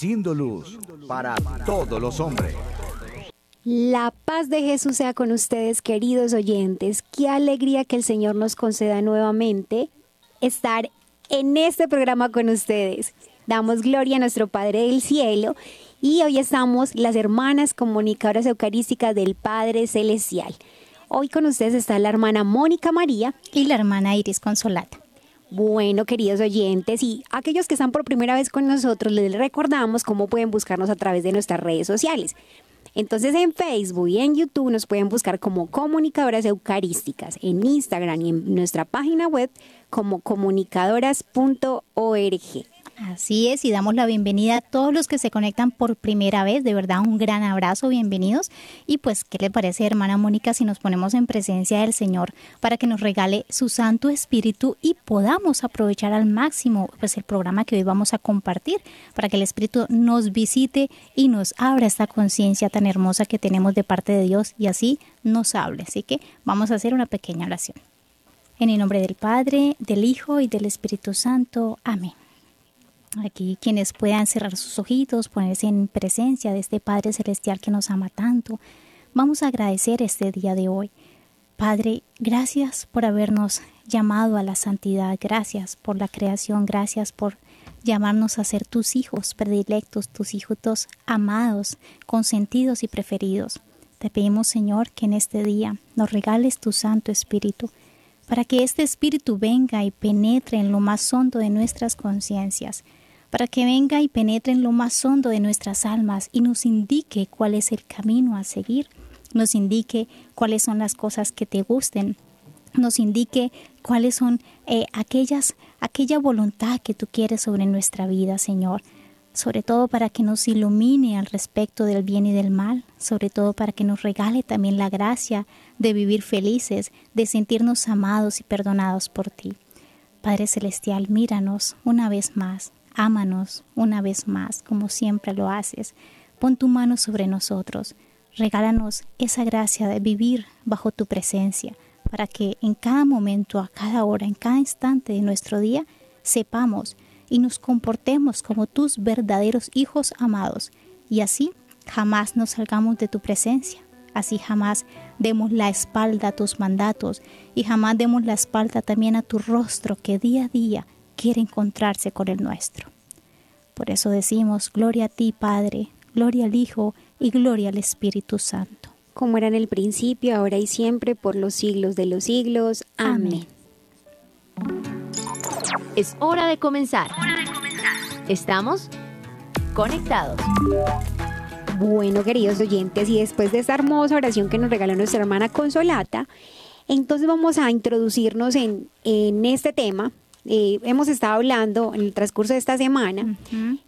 Siendo luz para todos los hombres. La paz de Jesús sea con ustedes, queridos oyentes. Qué alegría que el Señor nos conceda nuevamente estar en este programa con ustedes. Damos gloria a nuestro Padre del Cielo y hoy estamos las hermanas comunicadoras eucarísticas del Padre Celestial. Hoy con ustedes está la hermana Mónica María y la hermana Iris Consolata. Bueno, queridos oyentes y aquellos que están por primera vez con nosotros, les recordamos cómo pueden buscarnos a través de nuestras redes sociales. Entonces en Facebook y en YouTube nos pueden buscar como comunicadoras eucarísticas, en Instagram y en nuestra página web como comunicadoras.org. Así es, y damos la bienvenida a todos los que se conectan por primera vez. De verdad, un gran abrazo, bienvenidos. Y pues, ¿qué le parece, hermana Mónica, si nos ponemos en presencia del Señor para que nos regale su Santo Espíritu y podamos aprovechar al máximo pues el programa que hoy vamos a compartir para que el Espíritu nos visite y nos abra esta conciencia tan hermosa que tenemos de parte de Dios y así nos hable. Así que vamos a hacer una pequeña oración. En el nombre del Padre, del Hijo y del Espíritu Santo. Amén. Aquí quienes puedan cerrar sus ojitos, ponerse en presencia de este Padre Celestial que nos ama tanto, vamos a agradecer este día de hoy. Padre, gracias por habernos llamado a la santidad, gracias por la creación, gracias por llamarnos a ser tus hijos predilectos, tus hijos amados, consentidos y preferidos. Te pedimos, Señor, que en este día nos regales tu Santo Espíritu, para que este Espíritu venga y penetre en lo más hondo de nuestras conciencias, para que venga y penetre en lo más hondo de nuestras almas y nos indique cuál es el camino a seguir, nos indique cuáles son las cosas que te gusten, nos indique cuáles son eh, aquellas, aquella voluntad que tú quieres sobre nuestra vida, Señor. Sobre todo para que nos ilumine al respecto del bien y del mal, sobre todo para que nos regale también la gracia de vivir felices, de sentirnos amados y perdonados por ti. Padre Celestial, míranos una vez más, Ámanos una vez más, como siempre lo haces. Pon tu mano sobre nosotros. Regálanos esa gracia de vivir bajo tu presencia, para que en cada momento, a cada hora, en cada instante de nuestro día, sepamos y nos comportemos como tus verdaderos hijos amados, y así jamás nos salgamos de tu presencia. Así jamás demos la espalda a tus mandatos y jamás demos la espalda también a tu rostro que día a día quiere encontrarse con el nuestro. Por eso decimos, gloria a ti, Padre, gloria al Hijo y gloria al Espíritu Santo. Como era en el principio, ahora y siempre, por los siglos de los siglos. Amén. Es hora de comenzar. Estamos conectados. Bueno, queridos oyentes, y después de esta hermosa oración que nos regaló nuestra hermana Consolata, entonces vamos a introducirnos en, en este tema eh, hemos estado hablando en el transcurso de esta semana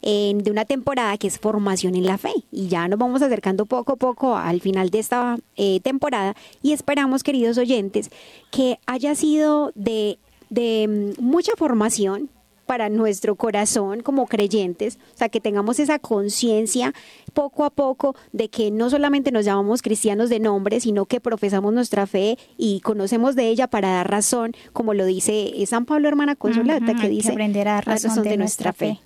de una temporada que es formación en la fe. Y ya nos vamos acercando poco a poco al final de esta eh, temporada y esperamos, queridos oyentes, que haya sido de, de mm, mucha formación para nuestro corazón como creyentes, o sea, que tengamos esa conciencia poco a poco de que no solamente nos llamamos cristianos de nombre, sino que profesamos nuestra fe y conocemos de ella para dar razón, como lo dice San Pablo, hermana Consolata, que dice, aprender a dar razón, de, nuestra, fe.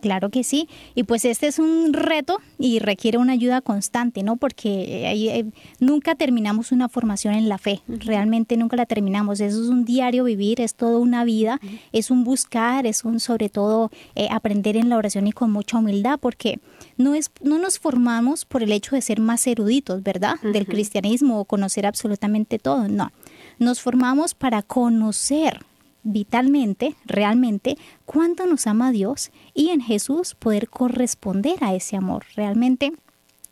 Claro que sí. Y pues este es un reto y requiere una ayuda constante, ¿no? Porque eh, nunca terminamos una formación en la fe, realmente nunca la terminamos. Eso es un diario vivir, es toda una vida, es un buscar, es un sobre todo eh, aprender en la oración y con mucha humildad, porque no, es, no nos formamos por el hecho de ser más eruditos, ¿verdad? Del cristianismo o conocer absolutamente todo, no. Nos formamos para conocer vitalmente, realmente, cuánto nos ama Dios y en Jesús poder corresponder a ese amor. Realmente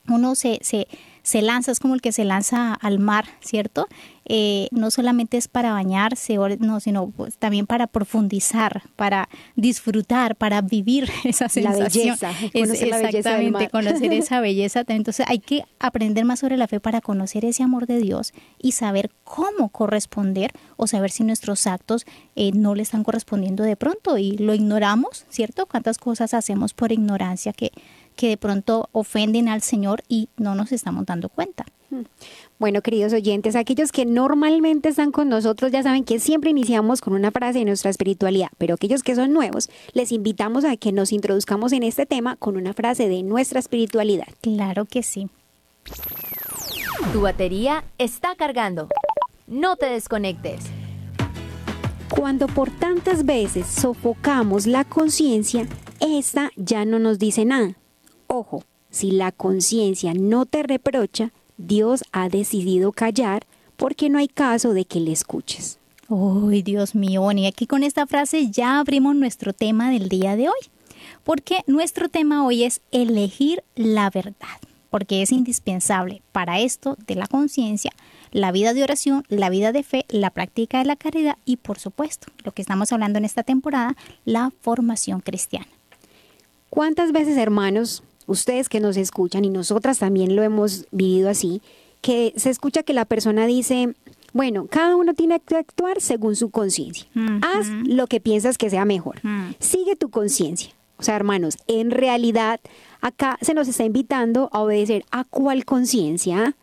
uno se, se, se lanza, es como el que se lanza al mar, ¿cierto? Eh, no solamente es para bañarse, no, sino pues, también para profundizar, para disfrutar, para vivir esa sensación. La belleza, es, la exactamente, conocer esa belleza. Entonces hay que aprender más sobre la fe para conocer ese amor de Dios y saber cómo corresponder o saber si nuestros actos eh, no le están correspondiendo de pronto y lo ignoramos, ¿cierto? ¿Cuántas cosas hacemos por ignorancia que que de pronto ofenden al Señor y no nos estamos dando cuenta. Bueno, queridos oyentes, aquellos que normalmente están con nosotros ya saben que siempre iniciamos con una frase de nuestra espiritualidad, pero aquellos que son nuevos, les invitamos a que nos introduzcamos en este tema con una frase de nuestra espiritualidad. Claro que sí. Tu batería está cargando. No te desconectes. Cuando por tantas veces sofocamos la conciencia, esta ya no nos dice nada Ojo, si la conciencia no te reprocha, Dios ha decidido callar porque no hay caso de que le escuches. Uy, Dios mío, y aquí con esta frase ya abrimos nuestro tema del día de hoy, porque nuestro tema hoy es elegir la verdad, porque es indispensable para esto de la conciencia, la vida de oración, la vida de fe, la práctica de la caridad y por supuesto, lo que estamos hablando en esta temporada, la formación cristiana. ¿Cuántas veces, hermanos, ustedes que nos escuchan y nosotras también lo hemos vivido así, que se escucha que la persona dice, bueno, cada uno tiene que actuar según su conciencia. Haz lo que piensas que sea mejor. Sigue tu conciencia. O sea, hermanos, en realidad acá se nos está invitando a obedecer a cuál conciencia.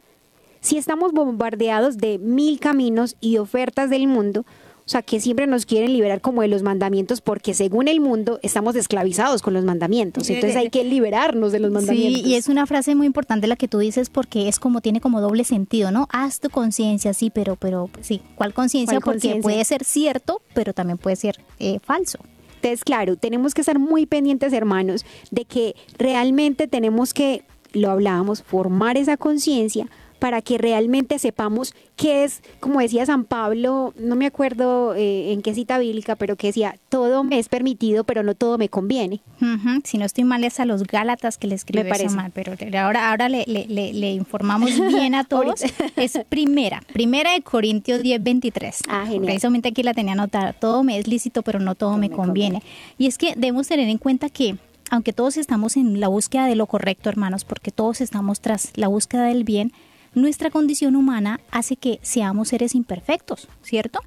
Si estamos bombardeados de mil caminos y ofertas del mundo, o sea, que siempre nos quieren liberar como de los mandamientos porque según el mundo estamos esclavizados con los mandamientos. Entonces hay que liberarnos de los mandamientos. Sí, y es una frase muy importante la que tú dices porque es como tiene como doble sentido, ¿no? Haz tu conciencia, sí, pero, pero sí, ¿cuál conciencia? Porque puede ser cierto, pero también puede ser eh, falso. Entonces, claro, tenemos que estar muy pendientes, hermanos, de que realmente tenemos que, lo hablábamos, formar esa conciencia para que realmente sepamos qué es, como decía San Pablo, no me acuerdo eh, en qué cita bíblica, pero que decía, todo me es permitido, pero no todo me conviene. Si no estoy mal es a los Gálatas que le escribe mal, pero ahora, ahora le, le, informamos bien a todos. es primera, primera de Corintios 10, 23. Ah, genial. Precisamente aquí la tenía anotada, todo me es lícito, pero no todo, me, conviene. Y es que debemos tener en cuenta que aunque todos estamos en la búsqueda de lo correcto, hermanos, porque todos estamos tras la búsqueda del bien, nuestra condición humana hace que seamos seres imperfectos, ¿cierto?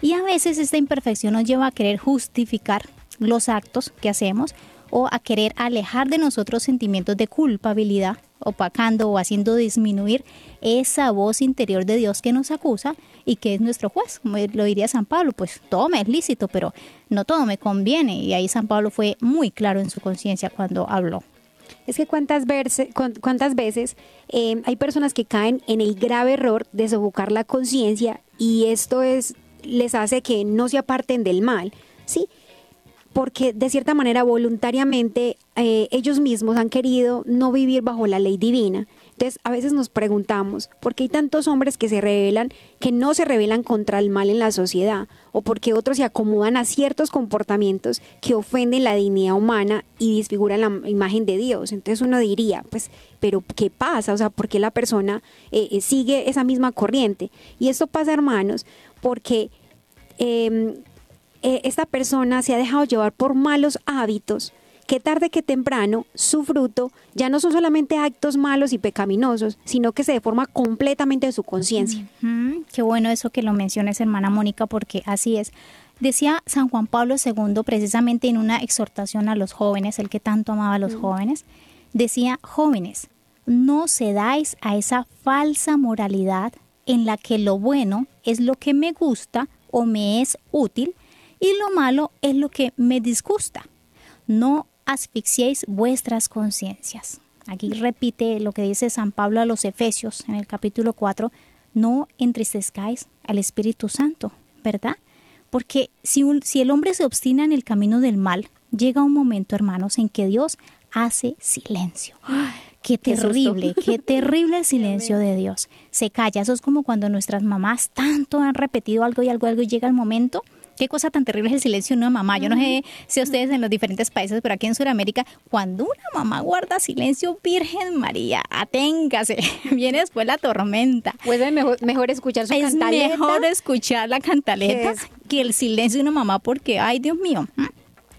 Y a veces esta imperfección nos lleva a querer justificar los actos que hacemos o a querer alejar de nosotros sentimientos de culpabilidad, opacando o haciendo disminuir esa voz interior de Dios que nos acusa y que es nuestro juez. Como lo diría San Pablo, pues todo me es lícito, pero no todo me conviene. Y ahí San Pablo fue muy claro en su conciencia cuando habló es que cuántas, cuántas veces em, hay personas que caen en el grave error de sofocar la conciencia y esto es les hace que no se aparten del mal, ¿sí? Porque de cierta manera voluntariamente eh, ellos mismos han querido no vivir bajo la ley divina entonces, a veces nos preguntamos, ¿por qué hay tantos hombres que se rebelan, que no se rebelan contra el mal en la sociedad? ¿O por qué otros se acomodan a ciertos comportamientos que ofenden la dignidad humana y disfiguran la imagen de Dios? Entonces uno diría, pues, ¿pero qué pasa? O sea, ¿por qué la persona eh, eh, sigue esa misma corriente? Y esto pasa, hermanos, porque... Em, eh, esta persona se ha dejado llevar por malos hábitos que tarde que temprano su fruto ya no son solamente actos malos y pecaminosos, sino que se deforma completamente de su conciencia. Qué bueno eso que lo menciones, hermana Mónica, porque así es. Decía San Juan Pablo II precisamente en una exhortación a los jóvenes, el que tanto amaba a los jóvenes, decía, jóvenes, no cedáis a esa falsa moralidad en la que lo bueno es lo que me gusta o me es útil y lo malo es lo que me disgusta. No asfixiéis vuestras conciencias. Aquí repite lo que dice San Pablo a los Efesios en el capítulo 4, no entristezcáis al Espíritu Santo, ¿verdad? Porque si, si el hombre se obstina en el camino del mal, llega un momento, hermanos, en que Dios hace silencio. Qué terrible, qué, terrible el silencio de Dios. Se calla. Eso es como cuando nuestras mamás tanto han repetido algo y algo, algo y llega el momento Qué cosa tan terrible es el silencio de una mamá. Yo no sé si ustedes en los diferentes países, pero aquí en Sudamérica, cuando una mamá guarda silencio, Virgen María, aténgase. Viene después la tormenta. Pues es mejor, mejor escuchar su es cantaleta. mejor escuchar la cantaleta Es- que el silencio de una mamá porque, ay Dios mío.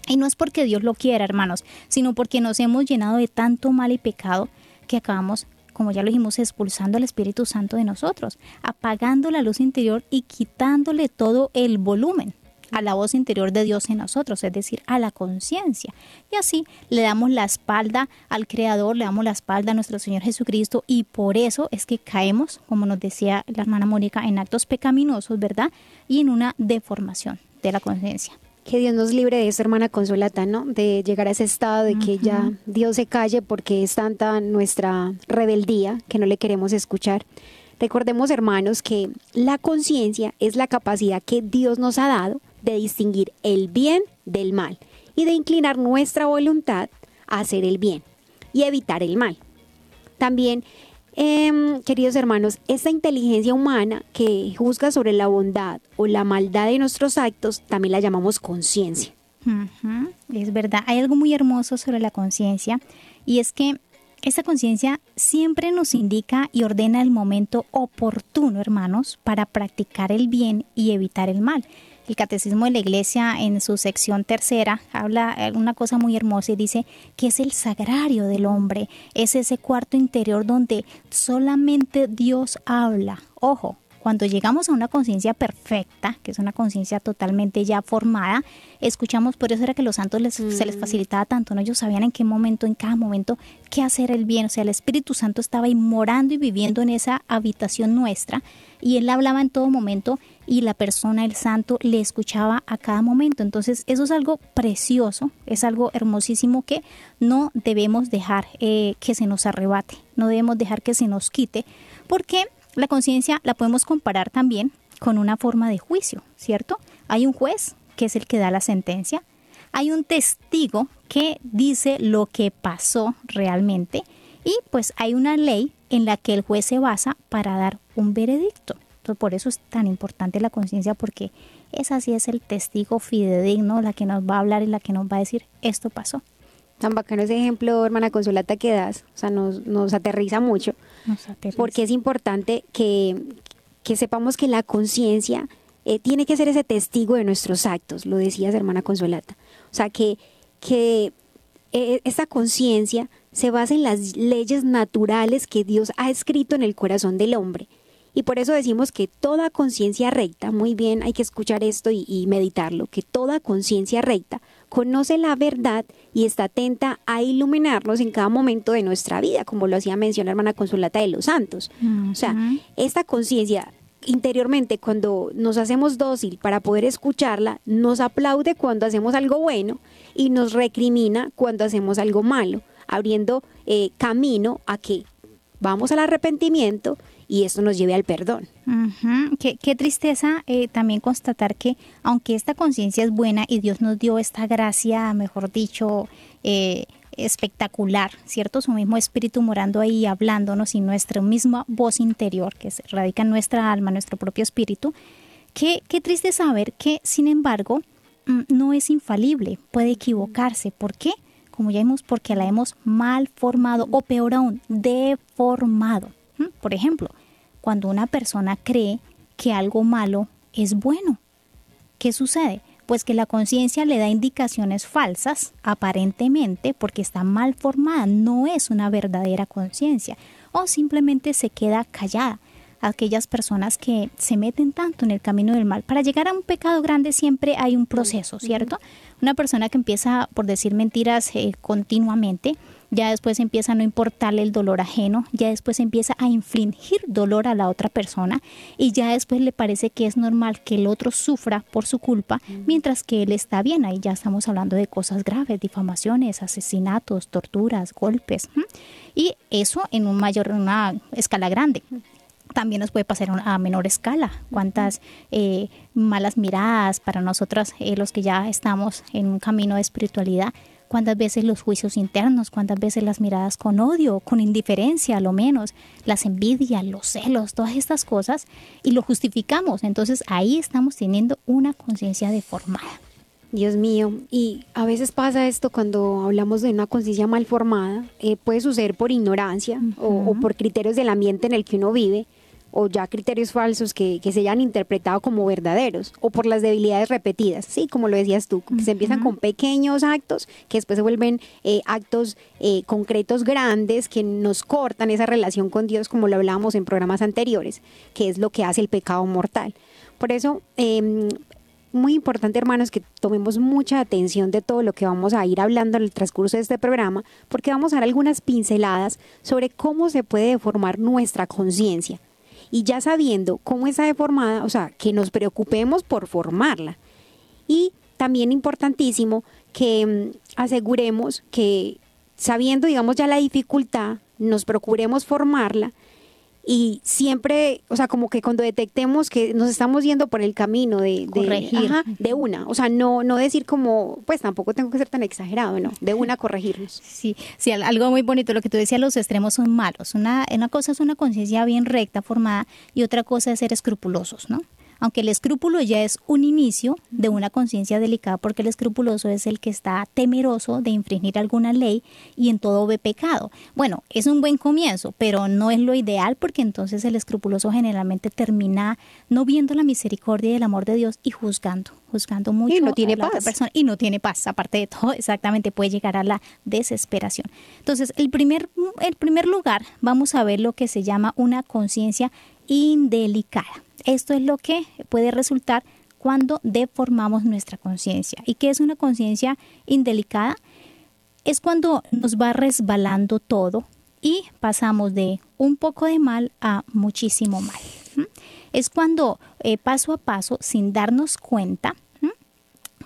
Y no es porque Dios lo quiera, hermanos, sino porque nos hemos llenado de tanto mal y pecado que acabamos, como ya lo dijimos, expulsando al Espíritu Santo de nosotros, apagando la luz interior y quitándole todo el volumen a la voz interior de Dios en nosotros, es decir, a la conciencia. Y así le damos la espalda al Creador, le damos la espalda a nuestro Señor Jesucristo y por eso es que caemos, como nos decía la hermana Mónica, en actos pecaminosos, ¿verdad? Y en una deformación de la conciencia. Que Dios nos libre de eso, hermana Consolata, ¿no? De llegar a ese estado de que ya Dios se calle porque es tanta nuestra rebeldía que no le queremos escuchar. Recordemos, hermanos, que la conciencia es la capacidad que Dios nos ha dado de distinguir el bien del mal y de inclinar nuestra voluntad a hacer el bien y evitar el mal. También, em, queridos hermanos, esta inteligencia humana que juzga sobre la bondad o la maldad de nuestros actos, también la llamamos conciencia. Es verdad, hay algo muy hermoso sobre la conciencia y es que esa conciencia siempre nos indica y ordena el momento oportuno, hermanos, para practicar el bien y evitar el mal. El Catecismo de la Iglesia en su sección tercera habla una cosa muy hermosa y dice que es el sagrario del hombre, es ese cuarto interior donde solamente Dios habla. Ojo, cuando llegamos a una conciencia perfecta, que es una conciencia totalmente ya formada, escuchamos, por eso era que los santos les, se les facilitaba tanto, ¿no? Ellos sabían en qué momento, en cada momento, qué hacer el bien. O sea, el Espíritu Santo estaba ahí morando y viviendo en esa habitación nuestra y Él hablaba en todo momento y la persona, el santo, le escuchaba a cada momento. Entonces, eso es algo precioso, es algo hermosísimo que no debemos dejar eh, que se nos arrebate, no debemos dejar que se nos quite, porque la conciencia la podemos comparar también con una forma de juicio, ¿cierto? Hay un juez que es el que da la sentencia, hay un testigo que dice lo que pasó realmente y pues hay una ley en la que el juez se basa para dar un veredicto. Entonces, por eso es tan importante la conciencia porque esa sí es el testigo fidedigno, la que nos va a hablar y la que nos va a decir esto pasó. Tan bacano ese ejemplo, hermana Consolata, que das. O sea, nos, nos aterriza mucho. Porque es importante que, que sepamos que la conciencia eh, tiene que ser ese testigo de nuestros actos, lo decías, hermana Consolata. O sea, que, que eh, esta conciencia se basa en las leyes naturales que Dios ha escrito en el corazón del hombre. Y por eso decimos que toda conciencia recta, muy bien, hay que escuchar esto y, y meditarlo, que toda conciencia recta conoce la verdad y está atenta a iluminarnos en cada momento de nuestra vida, como lo hacía mencionar hermana Consolata de los Santos. O sea, esta conciencia interiormente cuando nos hacemos dócil para poder escucharla, nos aplaude cuando hacemos algo bueno y nos recrimina cuando hacemos algo malo, abriendo eh, camino a que vamos al arrepentimiento y esto nos lleve al perdón. Qué, qué tristeza eh, también constatar que aunque esta conciencia es buena y Dios nos dio esta gracia, mejor dicho, eh, espectacular, ¿cierto? Su mismo espíritu morando ahí, hablándonos y nuestra misma voz interior que se radica en nuestra alma, nuestro propio espíritu. Qué, qué triste saber que, sin embargo, mm, no es infalible, puede equivocarse. ¿Por qué? Como ya vimos, porque la hemos mal formado o peor aún, deformado. Por ejemplo, cuando una persona cree que algo malo es bueno, ¿qué sucede? Pues que la conciencia le da indicaciones falsas, aparentemente, porque está mal formada, no es una verdadera conciencia, o simplemente se queda callada. Aquellas personas que se meten tanto en el camino del mal, para llegar a un pecado grande siempre hay un proceso, ¿cierto? Una persona que empieza por decir mentiras eh, continuamente, ya después empieza a no importarle el dolor ajeno, ya después empieza a infligir dolor a la otra persona y ya después le parece que es normal que el otro sufra por su culpa, mientras que él está bien. Ahí ya estamos hablando de cosas graves, difamaciones, asesinatos, torturas, golpes. Y eso en un mayor, una escala grande también nos puede pasar a menor escala. Cuántas eh, malas miradas para nosotras, eh, los que ya estamos en un camino de espiritualidad, cuántas veces los juicios internos, cuántas veces las miradas con odio, con indiferencia, a lo menos, las envidias, los celos, todas estas cosas, y lo justificamos. Entonces ahí estamos teniendo una conciencia deformada. Dios mío, y a veces pasa esto cuando hablamos de una conciencia mal formada, eh, puede suceder por ignorancia o, o por criterios del ambiente en el que uno vive, o ya criterios falsos que, que, se hayan interpretado como verdaderos o por las debilidades repetidas, sí, como lo decías tú, que se empiezan con pequeños actos que después se vuelven eh, actos eh, concretos grandes que nos cortan esa relación con Dios como lo hablábamos en programas anteriores, que es lo que hace el pecado mortal. Por eso, eh, muy importante, hermanos, que tomemos mucha atención de todo lo que vamos a ir hablando en el transcurso de este programa, porque vamos a dar algunas pinceladas sobre cómo se puede deformar nuestra conciencia y ya sabiendo cómo está deformada, o sea, que nos preocupemos por formarla. Y también importantísimo que mm, aseguremos que sabiendo, digamos, ya la dificultad, nos procuremos formarla y siempre, o sea, como que cuando detectemos que nos estamos yendo por el camino de, corregir de una, o sea, no no decir como, pues tampoco tengo que ser tan exagerado, no, de una corregirnos. Sí, sí, algo muy bonito lo que tú decías, los extremos son malos. Una una cosa es una conciencia bien recta, formada y otra cosa es ser escrupulosos, ¿no? Aunque el escrúpulo ya es un inicio de una conciencia delicada, porque el escrupuloso es el que está temeroso de infringir alguna ley y en todo ve pecado. Bueno, es un buen comienzo, pero no es lo ideal porque entonces el escrupuloso generalmente termina no viendo la misericordia y el amor de Dios y juzgando, juzgando mucho y no tiene a la paz. otra persona y no tiene paz, aparte de todo, exactamente puede llegar a la desesperación. Entonces, el primer el primer lugar vamos a ver lo que se llama una conciencia indelicada. Esto es lo que puede resultar cuando deformamos nuestra conciencia. ¿Y qué es una conciencia indelicada? Es cuando nos va resbalando todo y pasamos de un poco de mal a muchísimo mal. Es cuando eh, paso a paso, sin darnos cuenta,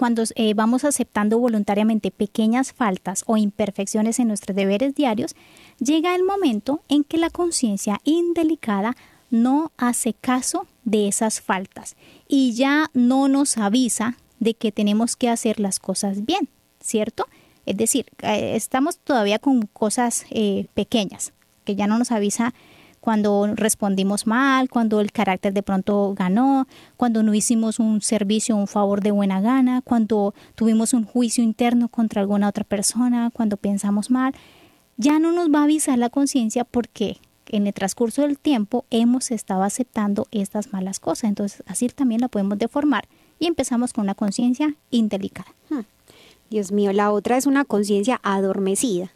cuando eh, vamos aceptando voluntariamente pequeñas faltas o imperfecciones en nuestros deberes diarios, llega el momento en que la conciencia indelicada no hace caso de esas faltas y ya no nos avisa de que tenemos que hacer las cosas bien, ¿cierto? Es decir, eh, estamos todavía con cosas eh, pequeñas, que ya no nos avisa cuando respondimos mal, cuando el carácter de pronto ganó, cuando no hicimos un servicio, un favor de buena gana, cuando tuvimos un juicio interno contra alguna otra persona, cuando pensamos mal, ya no nos va a avisar la conciencia porque en el transcurso del tiempo hemos estado aceptando estas malas cosas. Entonces, así también la podemos deformar y empezamos con una conciencia indelicada. Hmm. Dios mío, la otra es una conciencia adormecida.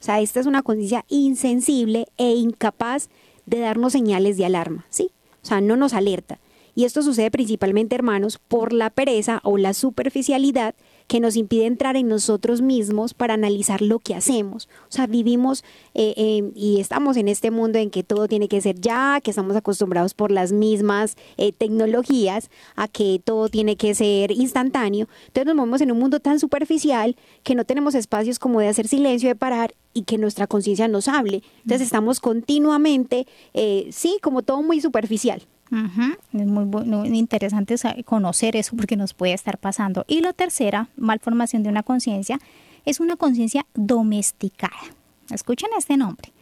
O sea, esta es una conciencia insensible e incapaz de darnos señales de alarma, ¿sí? O sea, no nos alerta. Y esto sucede principalmente, hermanos, por la pereza o la superficialidad que nos impide entrar en nosotros mismos para analizar lo que hacemos. O sea, vivimos eh, eh, y estamos en este mundo en que todo tiene que ser ya, que estamos acostumbrados por las mismas eh, tecnologías a que todo tiene que ser instantáneo. Entonces nos movemos en un mundo tan superficial que no tenemos espacios como de hacer silencio, de parar y que nuestra conciencia nos hable. Entonces estamos continuamente, sí, como todo muy superficial. Es muy, muy, interesante conocer eso porque nos puede estar pasando. Y la tercera malformación de una conciencia es una conciencia domesticada. Escuchen este nombre.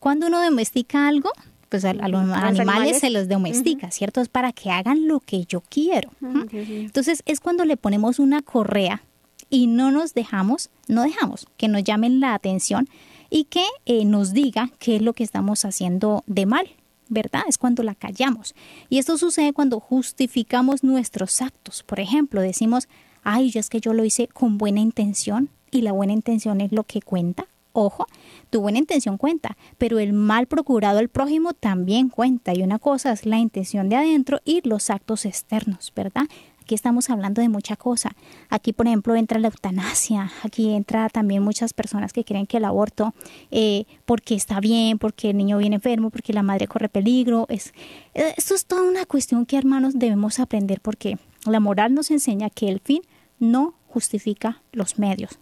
Cuando uno domestica algo, pues a, los animales, animales, se los domestica, ¿cierto? Es para que hagan lo que yo quiero. Entonces es cuando le ponemos una correa y no nos dejamos, no dejamos que nos llamen la atención y que eh, nos diga qué es lo que estamos haciendo de mal ¿verdad? Es cuando la callamos. Y esto sucede cuando justificamos nuestros actos. Por ejemplo, decimos, ay, yo es que yo lo hice con buena intención y la buena intención es lo que cuenta. Ojo, tu buena intención cuenta, pero el mal procurado al prójimo también cuenta. Y una cosa es la intención de adentro y los actos externos, ¿verdad? Estamos hablando de mucha cosa. Aquí, por ejemplo, entra la eutanasia. Aquí entra también muchas personas que creen que el aborto, eh, porque está bien, porque el niño viene enfermo, porque la madre corre peligro. Es, eh, esto es toda una cuestión que, hermanos, debemos aprender porque la moral nos enseña que el fin no justifica los medios.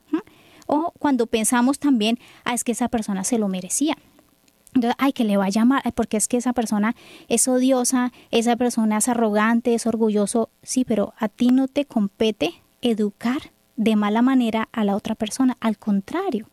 O cuando pensamos también, ah, es que esa persona se lo merecía. Entonces, ay, que le va a llamar, porque es que esa persona es odiosa, esa persona es arrogante, es orgulloso. Sí, pero a ti no te compete educar de mala manera a la otra persona. Al contrario,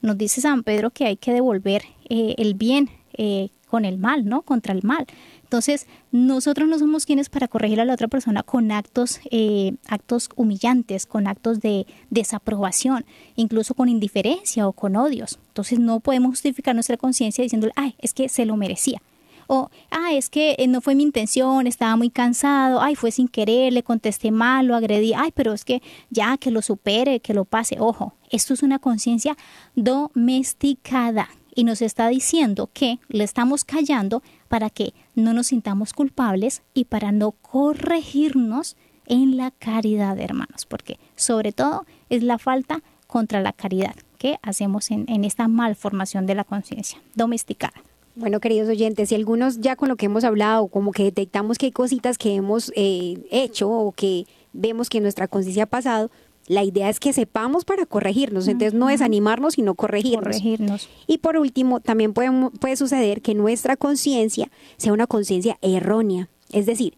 nos dice San Pedro que hay que devolver eh, el bien eh, con el mal, ¿no? Contra el mal. Entonces, nosotros no somos quienes para corregir a la otra persona con actos, eh, actos humillantes, con actos de desaprobación, incluso con indiferencia o con odios. Entonces, no podemos justificar nuestra conciencia diciéndole, ay, es que se lo merecía. O, ah, es que eh, no fue mi intención, estaba muy cansado, ay, fue sin querer, le contesté mal, lo agredí, ay, pero es que ya, que lo supere, que lo pase. Ojo, esto es una conciencia domesticada y nos está diciendo que le estamos callando para que no nos sintamos culpables y para no corregirnos en la caridad, hermanos, porque sobre todo es la falta contra la caridad que hacemos en, en esta malformación de la conciencia domesticada. Bueno, queridos oyentes, y algunos ya con lo que hemos hablado, como que detectamos que hay cositas que hemos eh, hecho o que vemos que nuestra conciencia ha pasado, la idea es que sepamos para corregirnos. Entonces, no es animarnos, sino corregirnos. corregirnos. Y por último, también puede, puede suceder que nuestra conciencia sea una conciencia errónea. Es decir,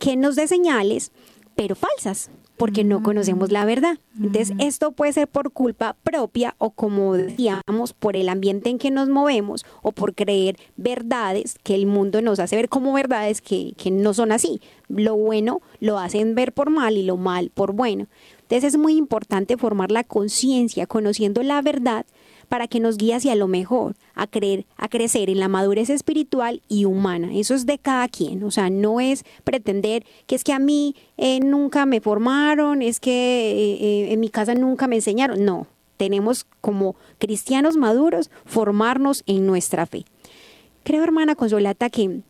que nos dé señales, pero falsas porque no conocemos la verdad. Entonces, esto puede ser por culpa propia o como decíamos, por el ambiente en que nos movemos o por creer verdades que el mundo nos hace ver como verdades que, que no son así. Lo bueno lo hacen ver por mal y lo mal por bueno. Entonces, es muy importante formar la conciencia conociendo la verdad para que nos guíe hacia lo mejor, a creer, a crecer en la madurez espiritual y humana. Eso es de cada quien, o sea, no es pretender que es que a mí eh, nunca me formaron, es que eh, eh, en mi casa nunca me enseñaron. No, tenemos como cristianos maduros formarnos en nuestra fe. Creo, hermana Consolata, que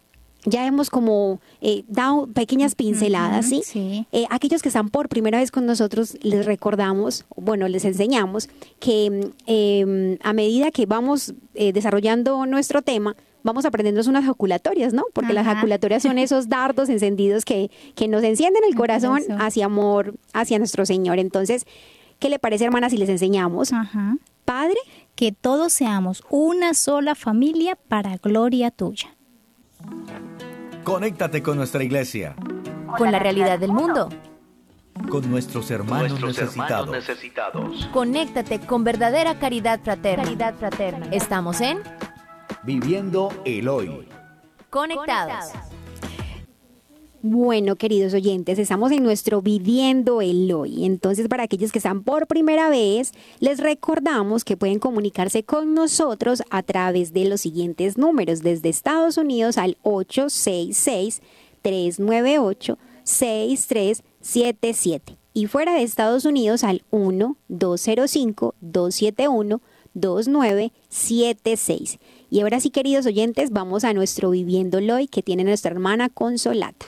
ya hemos como eh, dado pequeñas pinceladas, ¿sí? Eh, aquellos que están por primera vez con nosotros, les recordamos, bueno, les enseñamos que em, a medida que vamos eh, desarrollando nuestro tema, vamos aprendiendo unas jaculatorias, ¿no? Porque las jaculatorias son esos dardos encendidos que, que nos encienden el corazón hacia amor, hacia nuestro Señor. Entonces, ¿qué le parece, hermana, si les enseñamos? Padre, que todos seamos una sola familia para gloria tuya. Conéctate con nuestra iglesia. Con la realidad del mundo. Con nuestros hermanos, necesitados. Conéctate con verdadera caridad fraterna. Caridad fraterna. Estamos en Viviendo el hoy. Conectados. Bueno, queridos oyentes, estamos en nuestro Viviendo el Hoy. Entonces, para aquellos que están por primera vez, les recordamos que pueden comunicarse con nosotros a través de los siguientes números, desde Estados Unidos al 866-398-6377 y fuera de Estados Unidos al 1-205-271-2976. Y ahora sí, queridos oyentes, vamos a nuestro Viviendo el Hoy que tiene nuestra hermana Consolata.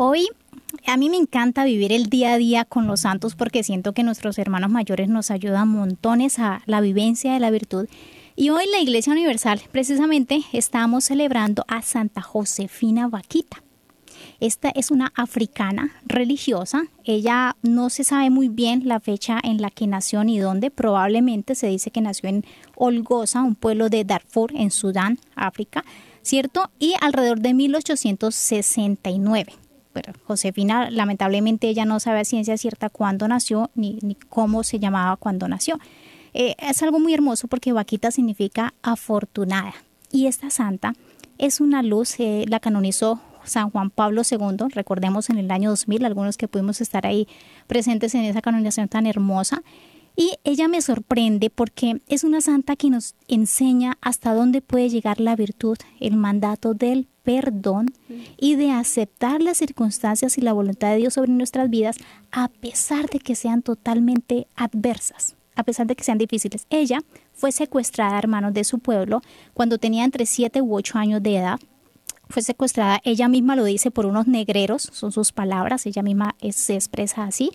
Hoy a mí me encanta vivir el día a día con los santos porque siento que nuestros hermanos mayores nos ayudan montones a la vivencia de la virtud. Y hoy la Iglesia Universal precisamente estamos celebrando a Santa Josefina Vaquita. Esta es una africana religiosa. Ella no se sabe muy bien la fecha en la que nació ni dónde. Probablemente se dice que nació en Olgoza, un pueblo de Darfur, en Sudán, África, ¿cierto? Y alrededor de 1869. Josefina, lamentablemente, ella no sabe a ciencia cierta cuándo nació ni, cómo se llamaba cuando nació. Eh, es algo muy hermoso porque vaquita significa afortunada. Y esta santa es una luz, eh, la canonizó San Juan Pablo II, recordemos en el año 2000, algunos que pudimos estar ahí presentes en esa canonización tan hermosa. Y ella me sorprende porque es una santa que nos enseña hasta dónde puede llegar la virtud, el mandato del perdón y de aceptar las circunstancias y la voluntad de Dios sobre nuestras vidas a pesar de que sean totalmente adversas, a pesar de que sean difíciles. Ella fue secuestrada, hermanos, de su pueblo cuando tenía entre 7 u 8 años de edad. Fue secuestrada, ella misma lo dice, por unos negreros, son sus palabras, ella misma se expresa así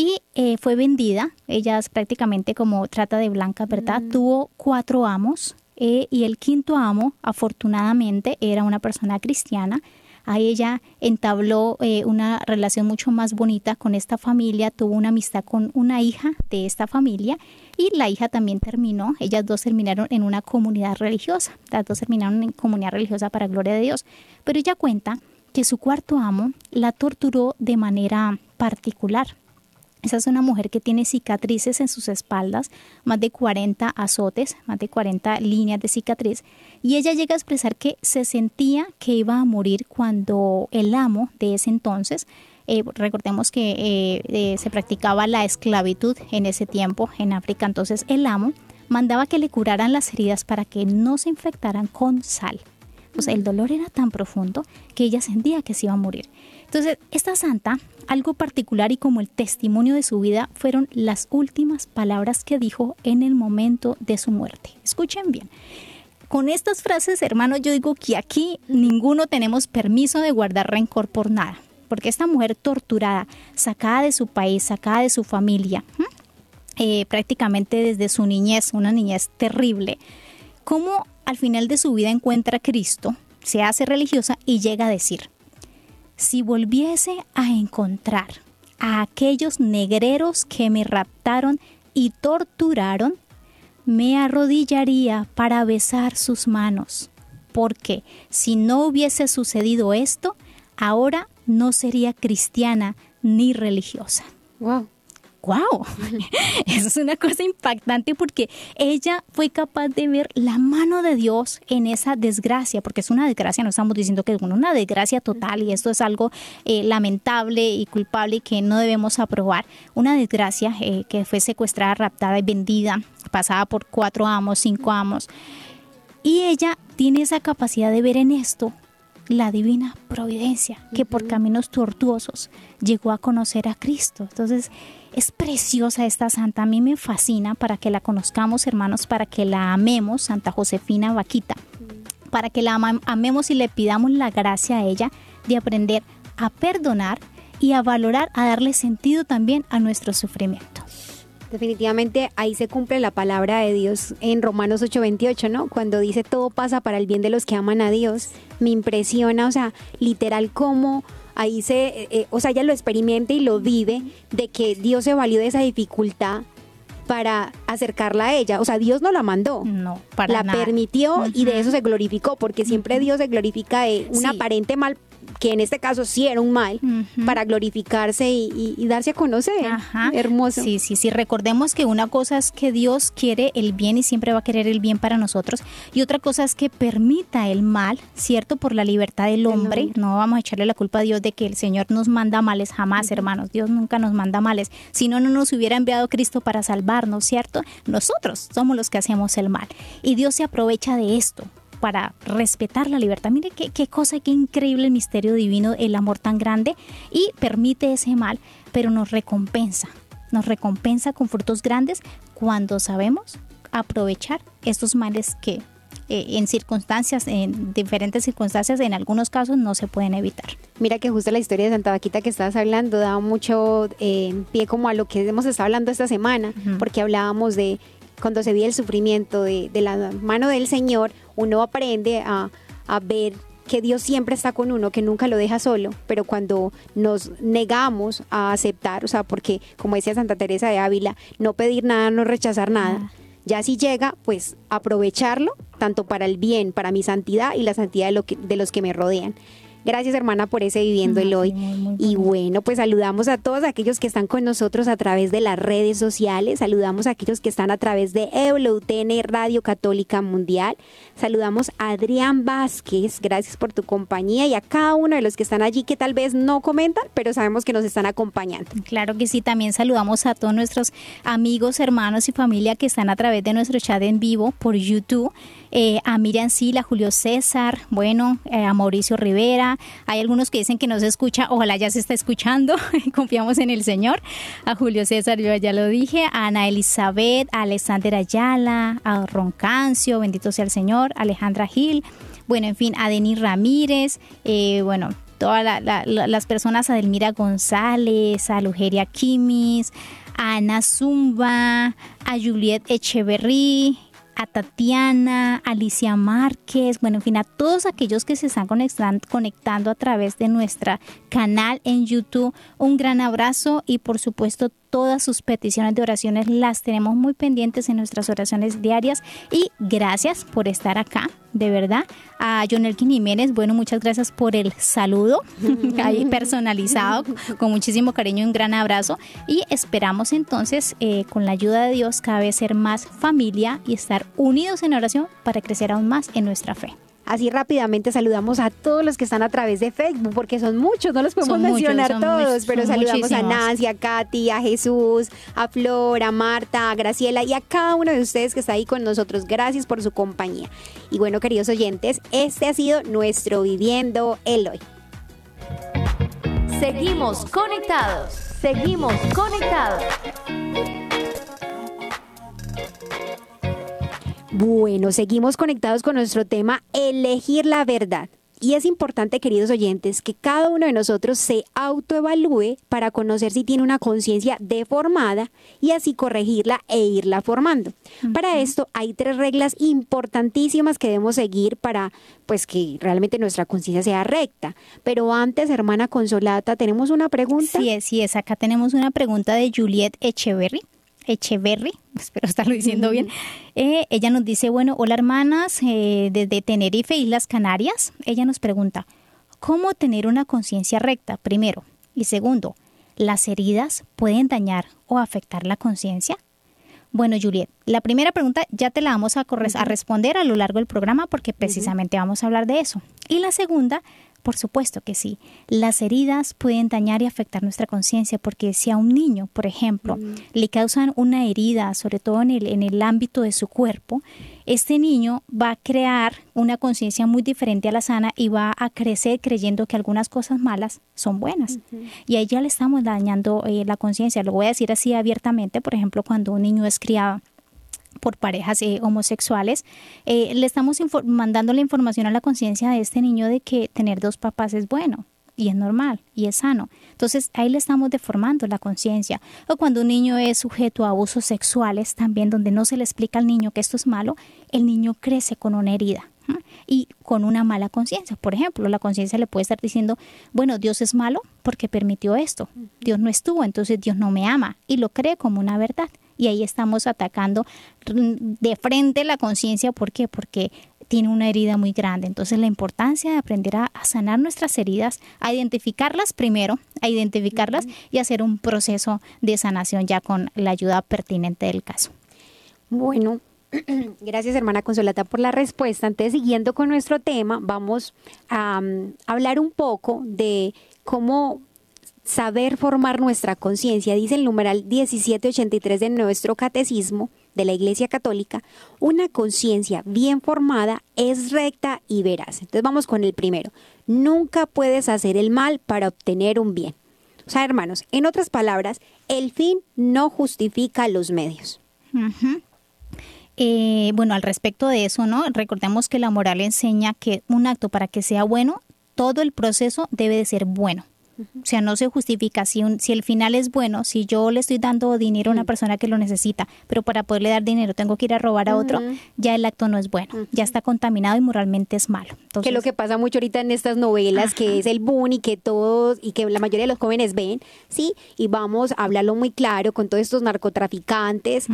y eh, fue vendida. Ella es prácticamente como trata de blanca, ¿verdad? Mm. Tuvo cuatro amos, eh, y el quinto amo, afortunadamente, era una persona cristiana. Ahí ella entabló eh, una relación mucho más bonita con esta familia, tuvo una amistad con una hija de esta familia y la hija también terminó, ellas dos terminaron en una comunidad religiosa, las dos terminaron en comunidad religiosa para gloria de Dios. Pero ella cuenta que su cuarto amo la torturó de manera particular. Esa es una mujer que tiene cicatrices en sus espaldas, más de 40 azotes, más de 40 líneas de cicatriz, y ella llega a expresar que se sentía que iba a morir cuando el amo de ese entonces, eh, recordemos que eh, eh, se practicaba la esclavitud en ese tiempo en África, entonces el amo mandaba que le curaran las heridas para que no se infectaran con sal. O sea, el dolor era tan profundo que ella sentía que se iba a morir. Entonces, esta santa, algo particular y como el testimonio de su vida, fueron las últimas palabras que dijo en el momento de su muerte. Escuchen bien. Con estas frases, hermanos, yo digo que aquí ninguno tenemos permiso de guardar rencor por nada, porque esta mujer torturada, sacada de su país, sacada de su familia, eh, prácticamente desde su niñez, una niñez terrible, ¿cómo al final de su vida encuentra a Cristo, se hace religiosa y llega a decir, si volviese a encontrar a aquellos negreros que me raptaron y torturaron, me arrodillaría para besar sus manos, porque si no hubiese sucedido esto, ahora no sería cristiana ni religiosa. Wow wow, eso es una cosa impactante porque ella fue capaz de ver la mano de Dios en esa desgracia, porque es una desgracia, no estamos diciendo que es una desgracia total y esto es algo eh, lamentable y culpable y que no debemos aprobar. Una desgracia eh, que fue secuestrada, raptada y vendida, pasada por cuatro amos, cinco amos. Y ella tiene esa capacidad de ver en esto la divina providencia, que por caminos tortuosos llegó a conocer a Cristo. Entonces, es preciosa esta santa, a mí me fascina para que la conozcamos, hermanos, para que la amemos, Santa Josefina Vaquita, para que la amemos y le pidamos la gracia a ella de aprender a perdonar y a valorar, a darle sentido también a nuestro sufrimiento. Definitivamente ahí se cumple la palabra de Dios en Romanos 8:28, ¿no? Cuando dice todo pasa para el bien de los que aman a Dios. Me impresiona, o sea, literal cómo ahí se, eh, eh, o sea, ella lo experimenta y lo vive de que Dios se valió de esa dificultad para acercarla a ella. O sea, Dios no la mandó. No, para La permitió y de eso se glorificó, porque siempre Dios se glorifica de un aparente mal que en este caso sí era un mal, para glorificarse y, darse a conocer. Ajá. Hermoso. Sí, sí, sí. Recordemos que una cosa es que Dios quiere el bien y siempre va a querer el bien para nosotros. Y otra cosa es que permita el mal, ¿cierto? Por la libertad del hombre. No vamos a echarle la culpa a Dios de que el Señor nos manda males, jamás, hermanos. Dios nunca nos manda males. Si no, no nos hubiera enviado Cristo para salvarnos, ¿cierto? Nosotros somos los que hacemos el mal. Y Dios se aprovecha de esto para respetar la libertad. Mire qué, qué cosa, qué increíble el misterio divino, el amor tan grande y permite ese mal, pero nos recompensa, nos recompensa con frutos grandes cuando sabemos aprovechar estos males que eh, en circunstancias, en diferentes circunstancias, en algunos casos no se pueden evitar. Mira que justo la historia de Santa Vaquita que estabas hablando da mucho eh, pie como a lo que hemos estado hablando esta semana, porque hablábamos de cuando se ve el sufrimiento de, la mano del Señor, uno aprende a, ver que Dios siempre está con uno, que nunca lo deja solo, pero cuando nos negamos a aceptar, o sea, porque como decía Santa Teresa de Ávila, no pedir nada, no rechazar nada, ya si llega, pues aprovecharlo, tanto para el bien, para mi santidad y la santidad de, lo de los que me rodean. Gracias hermana por ese viviendo el hoy. y bueno, pues saludamos a todos aquellos que están con nosotros a través de las redes sociales, saludamos a aquellos que están a través de EWTN Radio Católica Mundial, saludamos a Adrián Vázquez, gracias por tu compañía y a cada uno de los que están allí que tal vez no comentan, pero sabemos que nos están acompañando. Claro que sí, también saludamos a todos nuestros amigos, hermanos y familia que están a través de nuestro chat en vivo por YouTube. Eh, a Miriam Sila, Julio César, bueno, eh, a Mauricio Rivera. Hay algunos que dicen que no se escucha, ojalá ya se está escuchando, confiamos en el Señor. A Julio César, yo ya lo dije, a Ana Elizabeth, a Alexander Ayala, a Roncancio, bendito sea el Señor, Alejandra Gil, bueno, en fin, a Denis Ramírez, eh, bueno, todas las personas, a Delmira González, a Lugeria Kimis, a Ana Zumba, a Juliet Echeverry, a Tatiana, Alicia Márquez, bueno, en fin, a todos aquellos que se están conectando a través de nuestra canal en YouTube. Un gran abrazo y por supuesto todas sus peticiones de oraciones las tenemos muy pendientes en nuestras oraciones diarias y gracias por estar acá de verdad. A John Elkin Jiménez, bueno, muchas gracias por el saludo ahí personalizado, con muchísimo cariño, un gran abrazo. Y esperamos entonces, eh, con la ayuda de Dios, cada vez ser más familia y estar unidos en oración para crecer aún más en nuestra fe. Así rápidamente saludamos a todos los que están a través de Facebook, porque son muchos, no los podemos mencionar todos, pero saludamos a Nancy, a Katy, a Jesús, a Flor, a Marta, a Graciela y a cada uno de ustedes que está ahí con nosotros. Gracias por su compañía. Y bueno, queridos oyentes, este ha sido nuestro Viviendo el Hoy. Seguimos conectados. Seguimos conectados. Bueno, seguimos conectados con nuestro tema, elegir la verdad. Y es importante, queridos oyentes, que cada uno de nosotros se autoevalúe para conocer si tiene una conciencia deformada y así corregirla e irla formando. Para esto hay tres reglas importantísimas que debemos seguir para pues que realmente nuestra conciencia sea recta. Pero antes, hermana Consolata, tenemos una pregunta. Sí, es, sí es. Acá tenemos una pregunta de Juliet Echeverry. Echeverry, espero estarlo diciendo bien. Eh, ella nos dice, bueno, hola hermanas, eh, desde Tenerife, Islas Canarias. Ella nos pregunta, ¿cómo tener una conciencia recta? Primero. Y segundo, ¿las heridas pueden dañar o afectar la conciencia? Bueno, Juliet, la primera pregunta ya te la vamos a, a, responder a lo largo del programa porque precisamente vamos a hablar de eso. Y la segunda por supuesto que sí. Las heridas pueden dañar y afectar nuestra conciencia porque si a un niño, por ejemplo, mm. le causan una herida, sobre todo en el, en el ámbito de su cuerpo, este niño va a crear una conciencia muy diferente a la sana y va a crecer creyendo que algunas cosas malas son buenas. Y ahí ya le estamos dañando eh, la conciencia. Lo voy a decir así abiertamente, por ejemplo, cuando un niño es criado por parejas eh, homosexuales, eh, le estamos mandando la información a la conciencia de este niño de que tener dos papás es bueno y es normal y es sano. Entonces ahí le estamos deformando la conciencia. O cuando un niño es sujeto a abusos sexuales, también donde no se le explica al niño que esto es malo, el niño crece con una herida y con una mala conciencia. Por ejemplo, la conciencia le puede estar diciendo, bueno, Dios es malo porque permitió esto, Dios no estuvo, entonces Dios no me ama y lo cree como una verdad y ahí estamos atacando de frente la conciencia. ¿Por qué? Porque tiene una herida muy grande. Entonces la importancia de aprender a, sanar nuestras heridas, a identificarlas primero, a identificarlas y hacer un proceso de sanación ya con la ayuda pertinente del caso. Bueno, Gracias, hermana Consolata, por la respuesta. Antes, siguiendo con nuestro tema, vamos a um, hablar un poco de cómo saber formar nuestra conciencia, dice el numeral 1783 de nuestro catecismo de la Iglesia Católica, una conciencia bien formada es recta y veraz. Entonces vamos con el primero. Nunca puedes hacer el mal para obtener un bien. O sea, hermanos, en otras palabras, el fin no justifica los medios. Eh, bueno, al respecto de eso, ¿no? Recordemos que la moral enseña que un acto para que sea bueno, todo el proceso debe de ser bueno. O sea, no se justifica si, si el final es bueno, si yo le estoy dando dinero a una mm. persona que lo necesita, pero para poderle dar dinero tengo que ir a robar a otro, ya el acto no es bueno, ya está contaminado y moralmente es malo. que es lo que pasa mucho ahorita en estas novelas, que es el boom y que todos, y que la mayoría de los jóvenes ven, ¿sí? Y vamos a hablarlo muy claro con todos estos narcotraficantes,